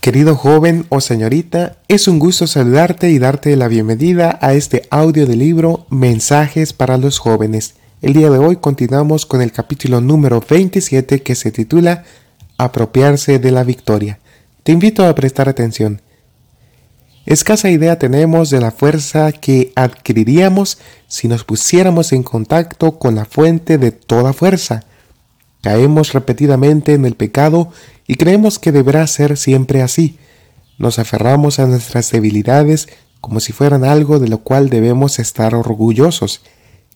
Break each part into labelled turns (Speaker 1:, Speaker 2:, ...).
Speaker 1: Querido joven o señorita, es un gusto saludarte y darte la bienvenida a este audio del libro Mensajes para los jóvenes. El día de hoy continuamos con el capítulo número 27 que se titula Apropiarse de la victoria. Te invito a prestar atención. Escasa idea tenemos de la fuerza que adquiriríamos si nos pusiéramos en contacto con la fuente de toda fuerza. Caemos repetidamente en el pecado y creemos que deberá ser siempre así. Nos aferramos a nuestras debilidades como si fueran algo de lo cual debemos estar orgullosos.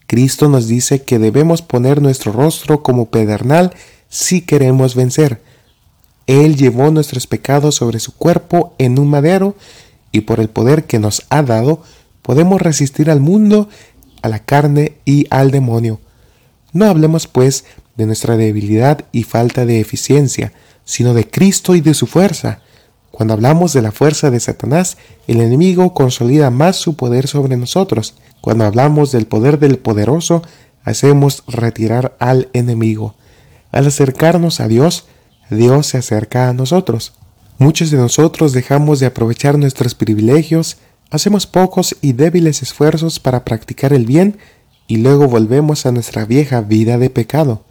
Speaker 1: Cristo nos dice que debemos poner nuestro rostro como pedernal si queremos vencer. Él llevó nuestros pecados sobre su cuerpo en un madero y por el poder que nos ha dado podemos resistir al mundo, a la carne y al demonio. No hablemos pues de nuestra debilidad y falta de eficiencia, sino de Cristo y de su fuerza. Cuando hablamos de la fuerza de Satanás, el enemigo consolida más su poder sobre nosotros. Cuando hablamos del poder del poderoso, hacemos retirar al enemigo. Al acercarnos a Dios, Dios se acerca a nosotros. Muchos de nosotros dejamos de aprovechar nuestros privilegios, hacemos pocos y débiles esfuerzos para practicar el bien y luego volvemos a nuestra vieja vida de pecado.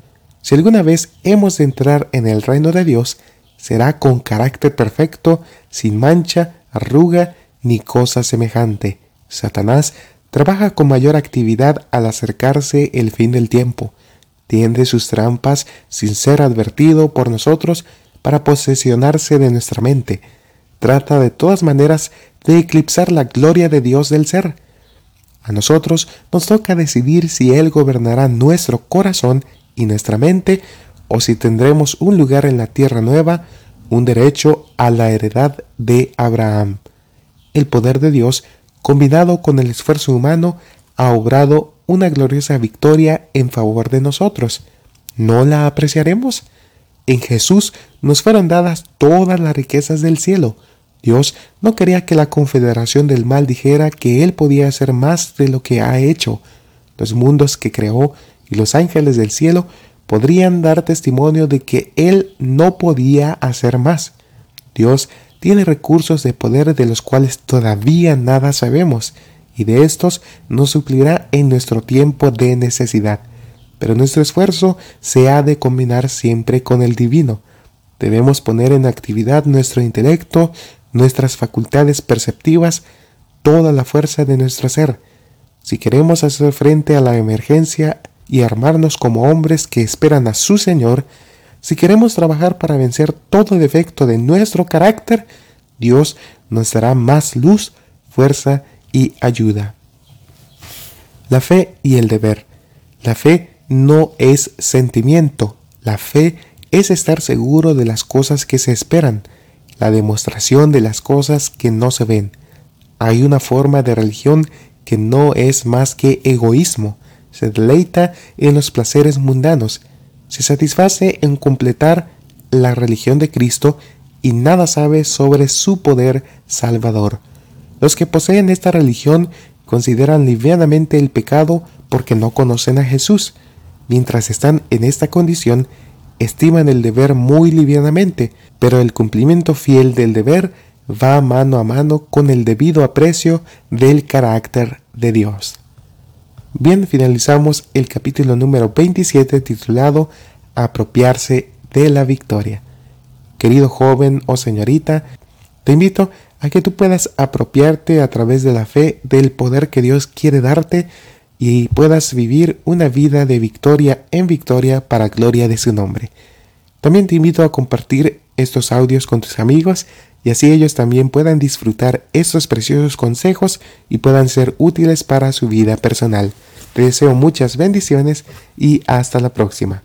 Speaker 1: Si alguna vez hemos de entrar en el reino de Dios, será con carácter perfecto, sin mancha, arruga ni cosa semejante. Satanás trabaja con mayor actividad al acercarse el fin del tiempo. Tiende sus trampas sin ser advertido por nosotros para posesionarse de nuestra mente. Trata de todas maneras de eclipsar la gloria de Dios del ser. A nosotros nos toca decidir si Él gobernará nuestro corazón y nuestra mente, o si tendremos un lugar en la tierra nueva, un derecho a la heredad de Abraham. El poder de Dios, combinado con el esfuerzo humano, ha obrado una gloriosa victoria en favor de nosotros. ¿No la apreciaremos? En Jesús nos fueron dadas todas las riquezas del cielo. Dios no quería que la confederación del mal dijera que Él podía hacer más de lo que ha hecho. Los mundos que creó y los ángeles del cielo podrían dar testimonio de que Él no podía hacer más. Dios tiene recursos de poder de los cuales todavía nada sabemos, y de estos nos suplirá en nuestro tiempo de necesidad. Pero nuestro esfuerzo se ha de combinar siempre con el divino. Debemos poner en actividad nuestro intelecto, nuestras facultades perceptivas, toda la fuerza de nuestro ser. Si queremos hacer frente a la emergencia y armarnos como hombres que esperan a su Señor, si queremos trabajar para vencer todo defecto de nuestro carácter, Dios nos dará más luz, fuerza y ayuda. La fe y el deber. La fe no es sentimiento, la fe es estar seguro de las cosas que se esperan, la demostración de las cosas que no se ven. Hay una forma de religión que no es más que egoísmo, se deleita en los placeres mundanos, se satisface en completar la religión de Cristo y nada sabe sobre su poder salvador. Los que poseen esta religión consideran livianamente el pecado porque no conocen a Jesús. Mientras están en esta condición, estiman el deber muy livianamente, pero el cumplimiento fiel del deber va mano a mano con el debido aprecio del carácter de Dios. Bien, finalizamos el capítulo número 27 titulado Apropiarse de la victoria. Querido joven o señorita, te invito a que tú puedas apropiarte a través de la fe del poder que Dios quiere darte y puedas vivir una vida de victoria en victoria para gloria de su nombre. También te invito a compartir estos audios con tus amigos y así ellos también puedan disfrutar estos preciosos consejos y puedan ser útiles para su vida personal. Te deseo muchas bendiciones y hasta la próxima.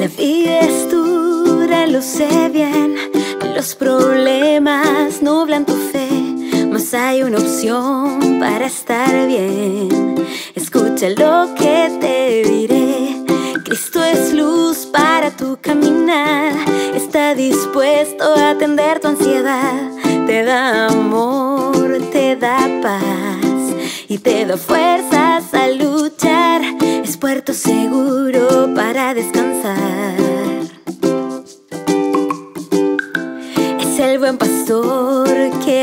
Speaker 2: La vida es dura, lo sé una opción para estar bien. Escucha lo que te diré Cristo es luz para tu caminar. Está dispuesto a atender tu ansiedad. Te da amor, te da paz y te da fuerzas a luchar. Es puerto seguro para descansar.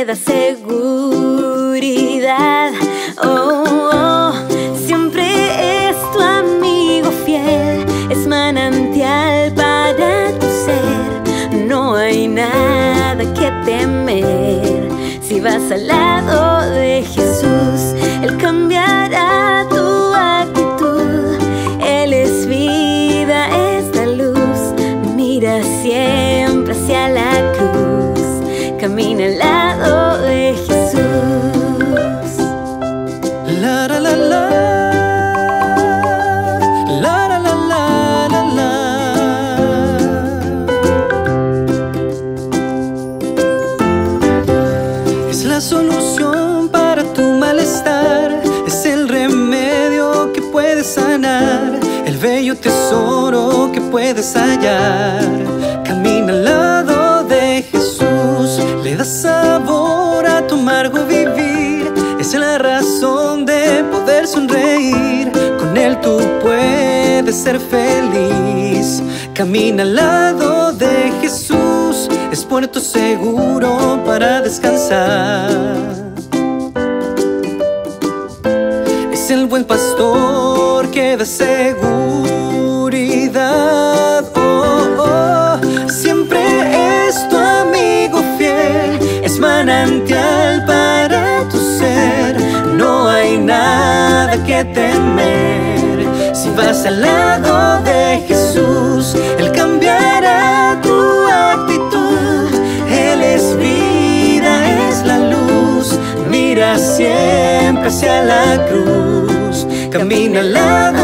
Speaker 2: Da seguridad. Oh, oh, siempre es tu amigo fiel, es manantial para tu ser. No hay nada que temer si vas al lado de Jesús. Él cambiará tu actitud. Él es vida, es la luz. Mira siempre hacia la cruz. Camina
Speaker 3: que puedes hallar. Camina al lado de Jesús. Le da sabor a tu amargo vivir. Es la razón de poder sonreír. Con él tú puedes ser feliz. Camina al lado de Jesús. Es puerto seguro para descansar. Es el buen pastor que da Oh, oh. Siempre es tu amigo fiel. Es manantial para tu ser. No hay nada que temer. Si vas al lado de Jesús, Él cambiará tu actitud. Él es vida, es la luz. Mira siempre hacia la cruz. Camina al lado